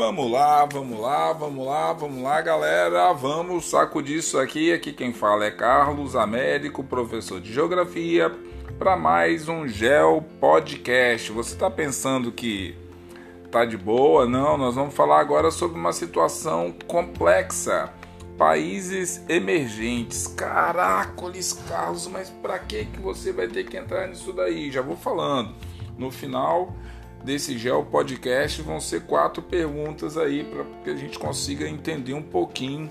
Vamos lá, vamos lá, vamos lá, vamos lá, galera. Vamos sacudir isso aqui. Aqui quem fala é Carlos Américo, professor de Geografia, para mais um Geo Podcast. Você está pensando que tá de boa? Não, nós vamos falar agora sobre uma situação complexa. Países emergentes. Caracoles, Carlos, mas para que que você vai ter que entrar nisso daí? Já vou falando. No final desse Geo Podcast vão ser quatro perguntas aí para que a gente consiga entender um pouquinho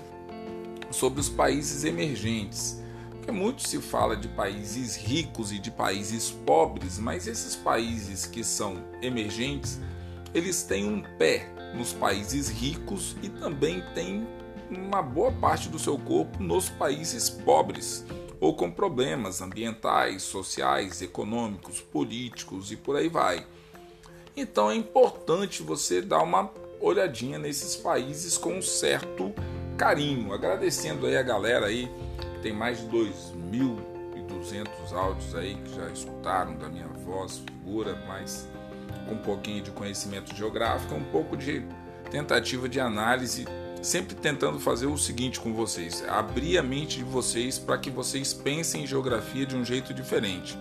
sobre os países emergentes. Porque muito se fala de países ricos e de países pobres, mas esses países que são emergentes, eles têm um pé nos países ricos e também têm uma boa parte do seu corpo nos países pobres ou com problemas ambientais, sociais, econômicos, políticos e por aí vai. Então é importante você dar uma olhadinha nesses países com um certo carinho. Agradecendo aí a galera aí, tem mais de 2.200 áudios aí que já escutaram da minha voz, figura, mas com um pouquinho de conhecimento geográfico, um pouco de tentativa de análise, sempre tentando fazer o seguinte com vocês: abrir a mente de vocês para que vocês pensem em geografia de um jeito diferente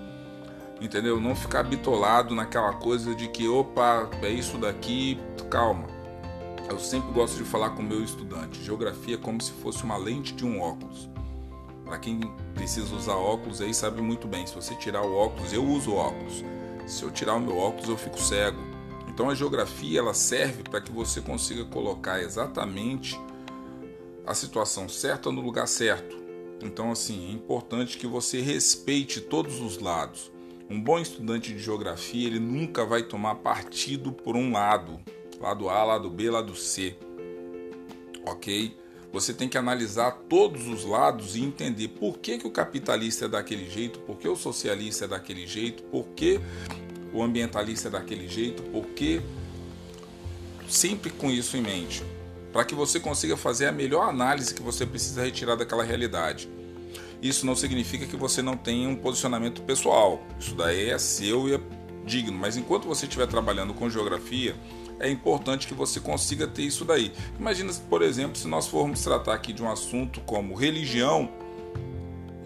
entendeu? Não ficar bitolado naquela coisa de que, opa, é isso daqui, calma. Eu sempre gosto de falar com o meu estudante, geografia é como se fosse uma lente de um óculos. Para quem precisa usar óculos aí sabe muito bem, se você tirar o óculos, eu uso óculos. Se eu tirar o meu óculos, eu fico cego. Então a geografia ela serve para que você consiga colocar exatamente a situação certa no lugar certo. Então assim, é importante que você respeite todos os lados. Um bom estudante de geografia, ele nunca vai tomar partido por um lado, lado A, lado B, lado C. OK? Você tem que analisar todos os lados e entender por que, que o capitalista é daquele jeito, por que o socialista é daquele jeito, por que o ambientalista é daquele jeito, por que sempre com isso em mente, para que você consiga fazer a melhor análise que você precisa retirar daquela realidade. Isso não significa que você não tenha um posicionamento pessoal. Isso daí é seu e é digno. Mas enquanto você estiver trabalhando com geografia, é importante que você consiga ter isso daí. Imagina, por exemplo, se nós formos tratar aqui de um assunto como religião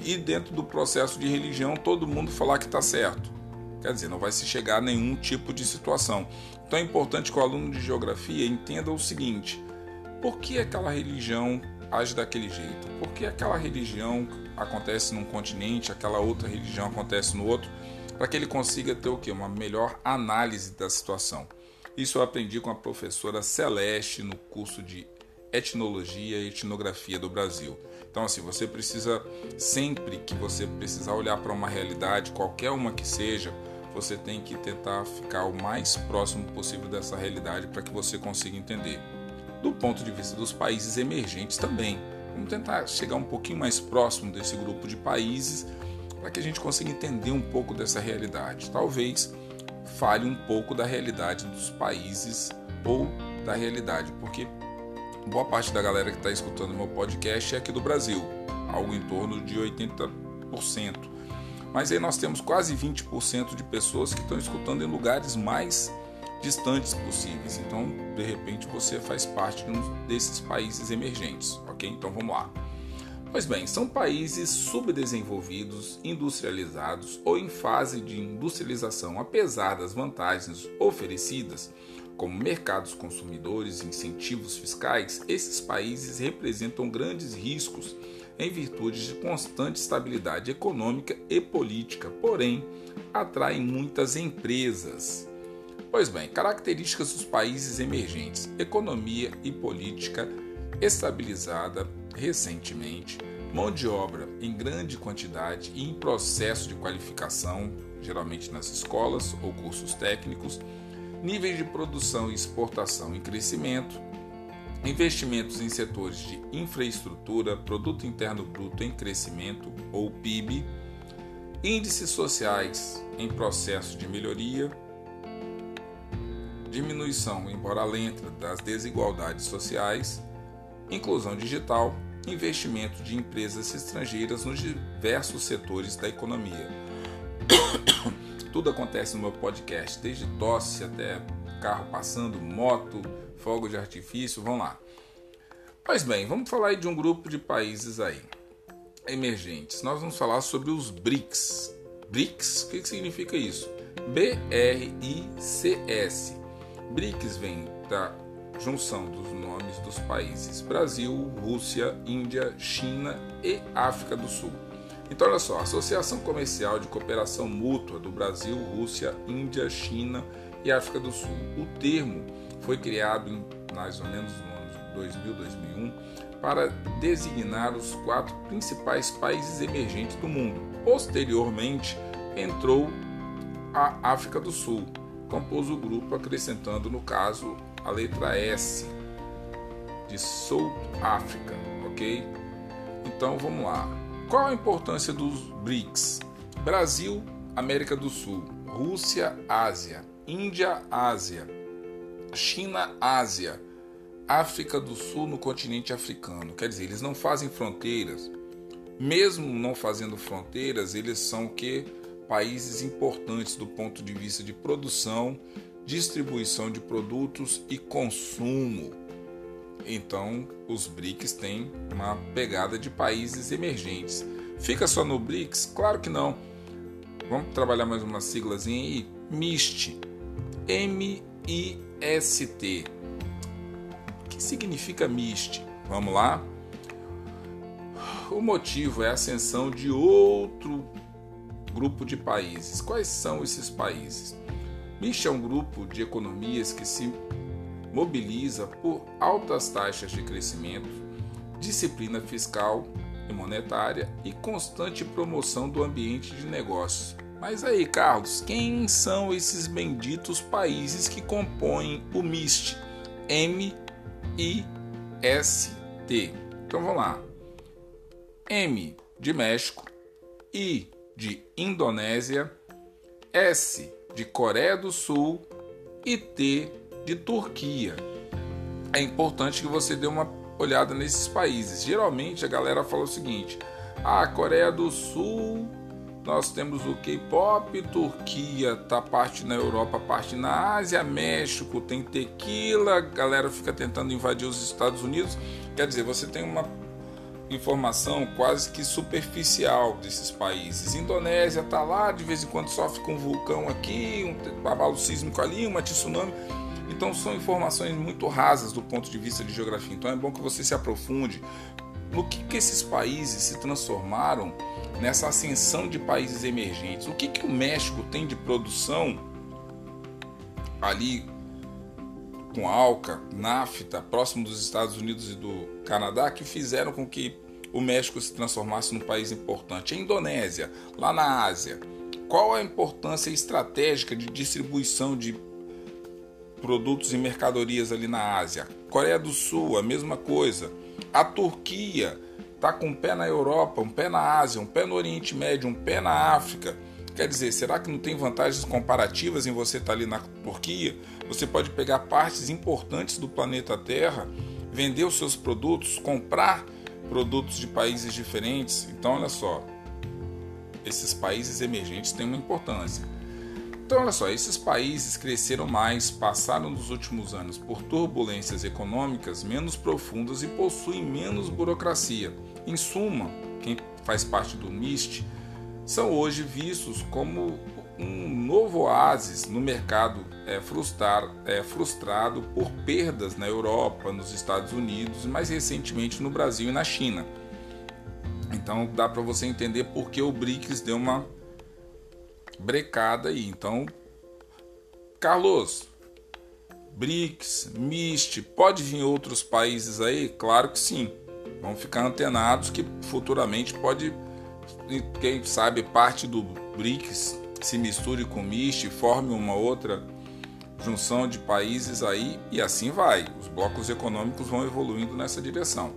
e dentro do processo de religião todo mundo falar que está certo. Quer dizer, não vai se chegar a nenhum tipo de situação. Então é importante que o aluno de geografia entenda o seguinte: por que aquela religião age daquele jeito? Por que aquela religião acontece num continente, aquela outra religião acontece no outro, para que ele consiga ter o que? Uma melhor análise da situação. Isso eu aprendi com a professora Celeste no curso de Etnologia e Etnografia do Brasil. Então, assim, você precisa, sempre que você precisar olhar para uma realidade, qualquer uma que seja, você tem que tentar ficar o mais próximo possível dessa realidade para que você consiga entender. Do ponto de vista dos países emergentes também. Vamos tentar chegar um pouquinho mais próximo desse grupo de países para que a gente consiga entender um pouco dessa realidade. Talvez fale um pouco da realidade dos países ou da realidade, porque boa parte da galera que está escutando meu podcast é aqui do Brasil, algo em torno de 80%. Mas aí nós temos quase 20% de pessoas que estão escutando em lugares mais distantes possíveis. Então, de repente, você faz parte de um desses países emergentes, ok? Então vamos lá. Pois bem, são países subdesenvolvidos, industrializados ou em fase de industrialização, apesar das vantagens oferecidas, como mercados consumidores e incentivos fiscais, esses países representam grandes riscos em virtude de constante estabilidade econômica e política, porém atraem muitas empresas, Pois bem, características dos países emergentes: economia e política estabilizada recentemente, mão de obra em grande quantidade e em processo de qualificação, geralmente nas escolas ou cursos técnicos, níveis de produção e exportação em crescimento, investimentos em setores de infraestrutura, produto interno bruto em crescimento ou PIB, índices sociais em processo de melhoria diminuição, embora lenta, das desigualdades sociais, inclusão digital, investimento de empresas estrangeiras nos diversos setores da economia. Tudo acontece no meu podcast, desde tosse até carro passando, moto, fogo de artifício, vão lá. Pois bem, vamos falar de um grupo de países aí emergentes. Nós vamos falar sobre os BRICS. BRICS, o que significa isso? B-R-I-C-S. BRICS vem da junção dos nomes dos países Brasil, Rússia, Índia, China e África do Sul. Então, olha só, Associação Comercial de Cooperação Mútua do Brasil, Rússia, Índia, China e África do Sul. O termo foi criado em mais ou menos no ano 2000, 2001 para designar os quatro principais países emergentes do mundo. Posteriormente, entrou a África do Sul, compôs o grupo acrescentando, no caso, a letra S de South África, ok? Então vamos lá. Qual a importância dos BRICS? Brasil, América do Sul, Rússia, Ásia, Índia, Ásia, China, Ásia, África do Sul no continente africano. Quer dizer, eles não fazem fronteiras. Mesmo não fazendo fronteiras, eles são que países importantes do ponto de vista de produção, distribuição de produtos e consumo. Então, os BRICS têm uma pegada de países emergentes. Fica só no BRICS? Claro que não. Vamos trabalhar mais uma siglazinha aí. MIST. M-I-S-T que significa MIST? Vamos lá? O motivo é a ascensão de outro grupo de países. Quais são esses países? MIST é um grupo de economias que se mobiliza por altas taxas de crescimento, disciplina fiscal e monetária e constante promoção do ambiente de negócios. Mas aí, Carlos, quem são esses benditos países que compõem o MIST? M I-S-T. Então vamos lá. M de México, I de Indonésia, S de Coreia do Sul e T de Turquia. É importante que você dê uma olhada nesses países. Geralmente a galera fala o seguinte: a Coreia do Sul nós temos o K-pop, Turquia tá parte na Europa, parte na Ásia, México tem tequila, a galera fica tentando invadir os Estados Unidos. Quer dizer, você tem uma informação quase que superficial desses países. Indonésia tá lá, de vez em quando sofre com um vulcão aqui, um abalo sísmico ali, uma tsunami. Então são informações muito rasas do ponto de vista de geografia. Então é bom que você se aprofunde no que, que esses países se transformaram nessa ascensão de países emergentes. O que, que o México tem de produção ali com Alca, NAFTA, próximo dos Estados Unidos e do Canadá, que fizeram com que o México se transformasse num país importante. A Indonésia, lá na Ásia, qual a importância estratégica de distribuição de produtos e mercadorias ali na Ásia? Coreia do Sul, a mesma coisa. A Turquia está com um pé na Europa, um pé na Ásia, um pé no Oriente Médio, um pé na África. Quer dizer, será que não tem vantagens comparativas em você estar tá ali na Turquia? Você pode pegar partes importantes do planeta Terra, vender os seus produtos, comprar produtos de países diferentes. Então, olha só, esses países emergentes têm uma importância. Então, olha só, esses países cresceram mais, passaram nos últimos anos por turbulências econômicas menos profundas e possuem menos burocracia. Em suma, quem faz parte do MIST são hoje vistos como um novo oásis no mercado é, frustrar, é, frustrado por perdas na Europa, nos Estados Unidos mais recentemente no Brasil e na China. Então dá para você entender por que o BRICS deu uma brecada aí. Então, Carlos, BRICS, MIST, pode vir outros países aí? Claro que sim. Vamos ficar antenados que futuramente pode, quem sabe, parte do BRICS se misture com o MIST, forme uma outra junção de países aí e assim vai. Os blocos econômicos vão evoluindo nessa direção.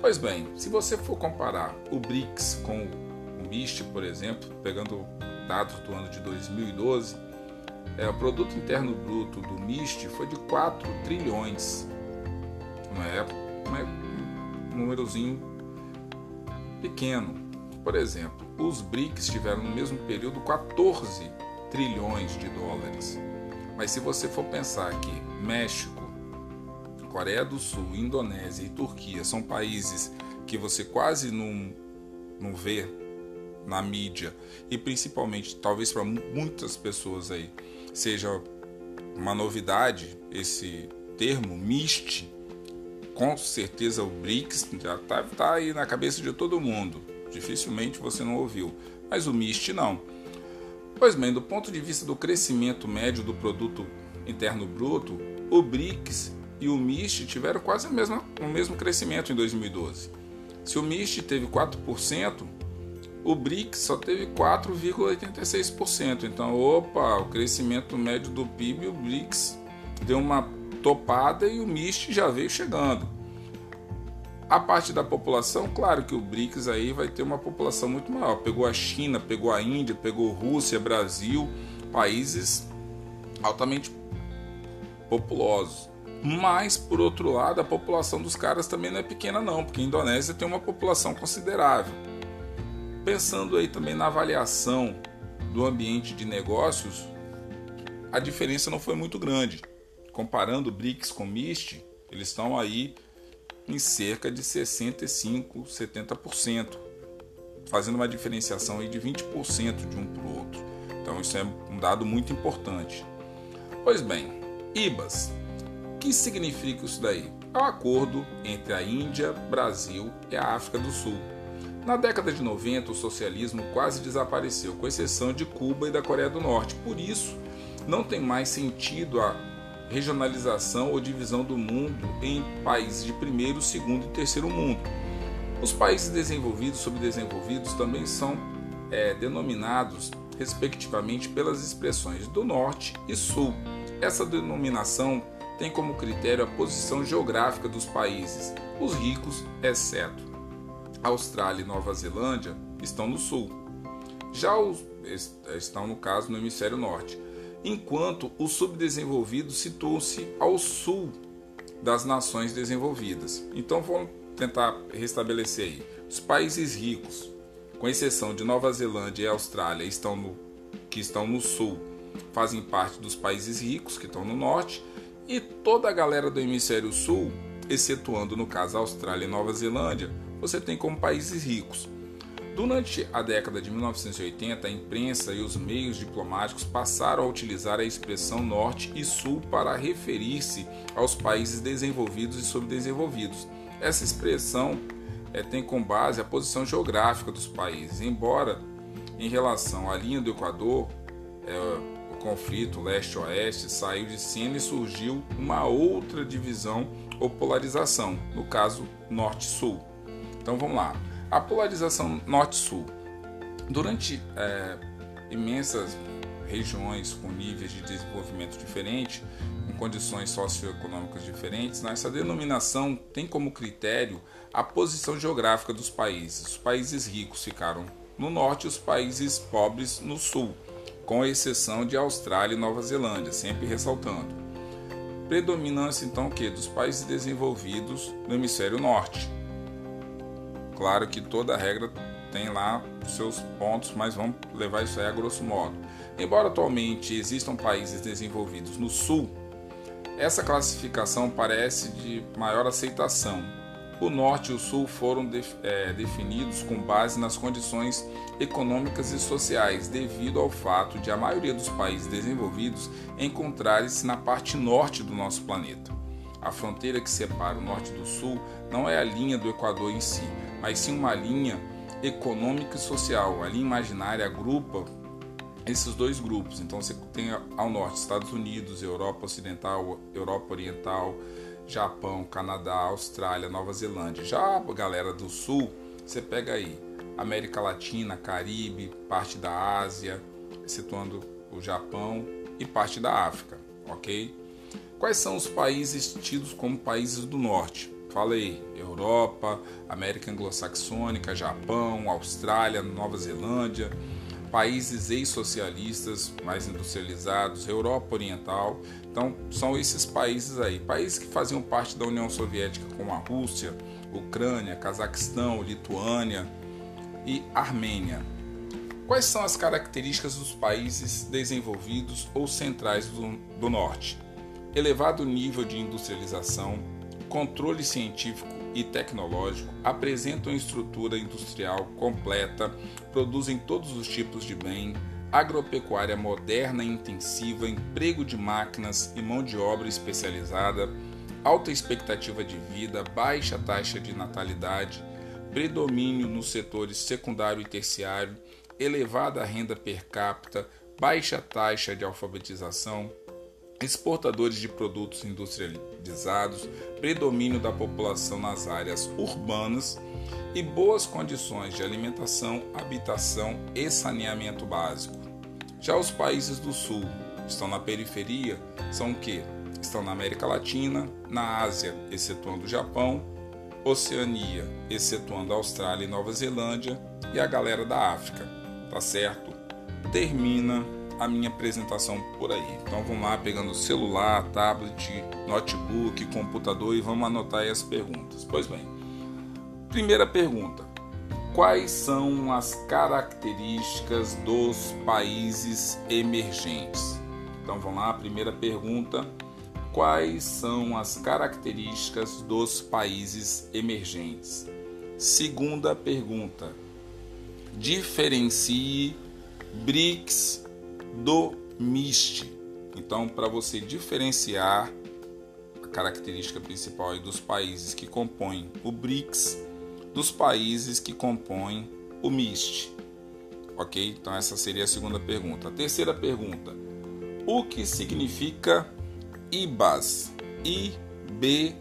Pois bem, se você for comparar o BRICS com o MIST, por exemplo, pegando dados do ano de 2012, é, o produto interno bruto do MIST foi de 4 trilhões. Não é, não é um númerozinho pequeno. Por exemplo, os BRICS tiveram no mesmo período 14 trilhões de dólares. Mas se você for pensar que México Coreia do Sul, Indonésia e Turquia são países que você quase não, não vê na mídia e principalmente, talvez para muitas pessoas aí, seja uma novidade esse termo MIST. Com certeza o BRICS já está tá aí na cabeça de todo mundo. Dificilmente você não ouviu. Mas o MIST não. Pois bem, do ponto de vista do crescimento médio do produto interno bruto, o BRICS e o MIST tiveram quase o mesmo, o mesmo crescimento em 2012. Se o MIST teve 4%, o BRICS só teve 4,86%. Então, opa, o crescimento médio do PIB, o BRICS deu uma topada e o MIST já veio chegando. A parte da população, claro que o BRICS aí vai ter uma população muito maior. Pegou a China, pegou a Índia, pegou Rússia, Brasil, países altamente populosos. Mas, por outro lado, a população dos caras também não é pequena, não, porque a Indonésia tem uma população considerável. Pensando aí também na avaliação do ambiente de negócios, a diferença não foi muito grande. Comparando o BRICS com o MIST, eles estão aí em cerca de 65, 70%, fazendo uma diferenciação aí de 20% de um para o outro. Então isso é um dado muito importante. Pois bem, IBAS que significa isso daí? É o um acordo entre a Índia, Brasil e a África do Sul. Na década de 90, o socialismo quase desapareceu, com exceção de Cuba e da Coreia do Norte. Por isso, não tem mais sentido a regionalização ou divisão do mundo em países de primeiro, segundo e terceiro mundo. Os países desenvolvidos e subdesenvolvidos também são é, denominados, respectivamente, pelas expressões do Norte e Sul. Essa denominação tem como critério a posição geográfica dos países. Os ricos, exceto Austrália e Nova Zelândia, estão no sul. Já os estão, no caso, no hemisfério norte, enquanto os subdesenvolvidos situam-se ao sul das nações desenvolvidas. Então vamos tentar restabelecer aí. Os países ricos, com exceção de Nova Zelândia e Austrália, estão no, que estão no sul, fazem parte dos países ricos que estão no norte, e toda a galera do hemisfério sul, excetuando no caso Austrália e Nova Zelândia, você tem como países ricos. Durante a década de 1980, a imprensa e os meios diplomáticos passaram a utilizar a expressão Norte e Sul para referir-se aos países desenvolvidos e subdesenvolvidos. Essa expressão é, tem como base a posição geográfica dos países, embora em relação à linha do Equador, é, conflito leste-oeste saiu de cena e surgiu uma outra divisão ou polarização, no caso norte-sul. Então vamos lá. A polarização norte-sul. Durante é, imensas regiões com níveis de desenvolvimento diferentes, com condições socioeconômicas diferentes, essa denominação tem como critério a posição geográfica dos países. Os países ricos ficaram no norte e os países pobres no sul com exceção de Austrália e Nova Zelândia, sempre ressaltando. Predominância então que dos países desenvolvidos no hemisfério norte. Claro que toda regra tem lá seus pontos, mas vamos levar isso aí a grosso modo. Embora atualmente existam países desenvolvidos no sul, essa classificação parece de maior aceitação, o Norte e o Sul foram def é, definidos com base nas condições econômicas e sociais, devido ao fato de a maioria dos países desenvolvidos encontrarem-se na parte norte do nosso planeta. A fronteira que separa o Norte do Sul não é a linha do Equador em si, mas sim uma linha econômica e social. A linha imaginária agrupa esses dois grupos. Então você tem ao norte Estados Unidos, Europa Ocidental, Europa Oriental, Japão, Canadá, Austrália, Nova Zelândia. Já a galera do sul, você pega aí América Latina, Caribe, parte da Ásia, excetuando o Japão e parte da África, ok? Quais são os países tidos como países do norte? Falei, Europa, América Anglo-Saxônica, Japão, Austrália, Nova Zelândia, países ex-socialistas mais industrializados, Europa Oriental. Então, são esses países aí, países que faziam parte da União Soviética, como a Rússia, Ucrânia, Cazaquistão, Lituânia e Armênia. Quais são as características dos países desenvolvidos ou centrais do, do norte? Elevado nível de industrialização, controle científico e tecnológico, apresentam estrutura industrial completa, produzem todos os tipos de bem, agropecuária moderna e intensiva, emprego de máquinas e mão de obra especializada, alta expectativa de vida, baixa taxa de natalidade, predomínio nos setores secundário e terciário, elevada renda per capita, baixa taxa de alfabetização, exportadores de produtos industrializados, predomínio da população nas áreas urbanas e boas condições de alimentação, habitação e saneamento básico. Já os países do sul estão na periferia, são o que? Estão na América Latina, na Ásia, excetuando o Japão, Oceania, excetuando a Austrália e Nova Zelândia, e a galera da África, tá certo? Termina a minha apresentação por aí. Então vamos lá, pegando celular, tablet, notebook, computador e vamos anotar aí as perguntas. Pois bem, primeira pergunta: Quais são as características dos países emergentes? Então vamos lá, primeira pergunta: Quais são as características dos países emergentes? Segunda pergunta: Diferencie BRICS do MIST. Então, para você diferenciar a característica principal dos países que compõem o BRICS dos países que compõem o MIST. Ok? Então, essa seria a segunda pergunta. A terceira pergunta: o que significa IBAS? I-B-A-S.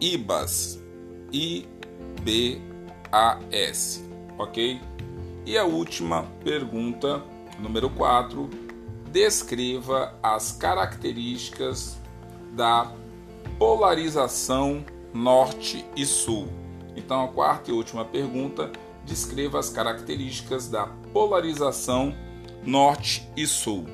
IBAS. I-B-A-S. Ok? E a última pergunta, número 4, descreva as características da polarização norte e sul. Então, a quarta e última pergunta, descreva as características da polarização norte e sul.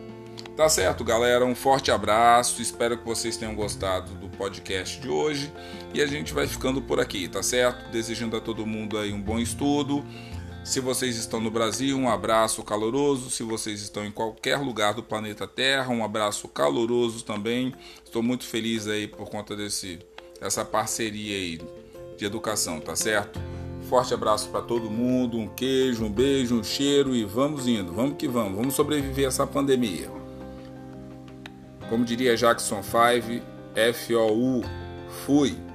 Tá certo, galera? Um forte abraço. Espero que vocês tenham gostado do podcast de hoje e a gente vai ficando por aqui, tá certo? Desejando a todo mundo aí um bom estudo. Se vocês estão no Brasil, um abraço caloroso. Se vocês estão em qualquer lugar do planeta Terra, um abraço caloroso também. Estou muito feliz aí por conta desse essa parceria aí de educação, tá certo? Forte abraço para todo mundo, um queijo, um beijo, um cheiro e vamos indo, vamos que vamos, vamos sobreviver a essa pandemia. Como diria Jackson 5, FOU, fui.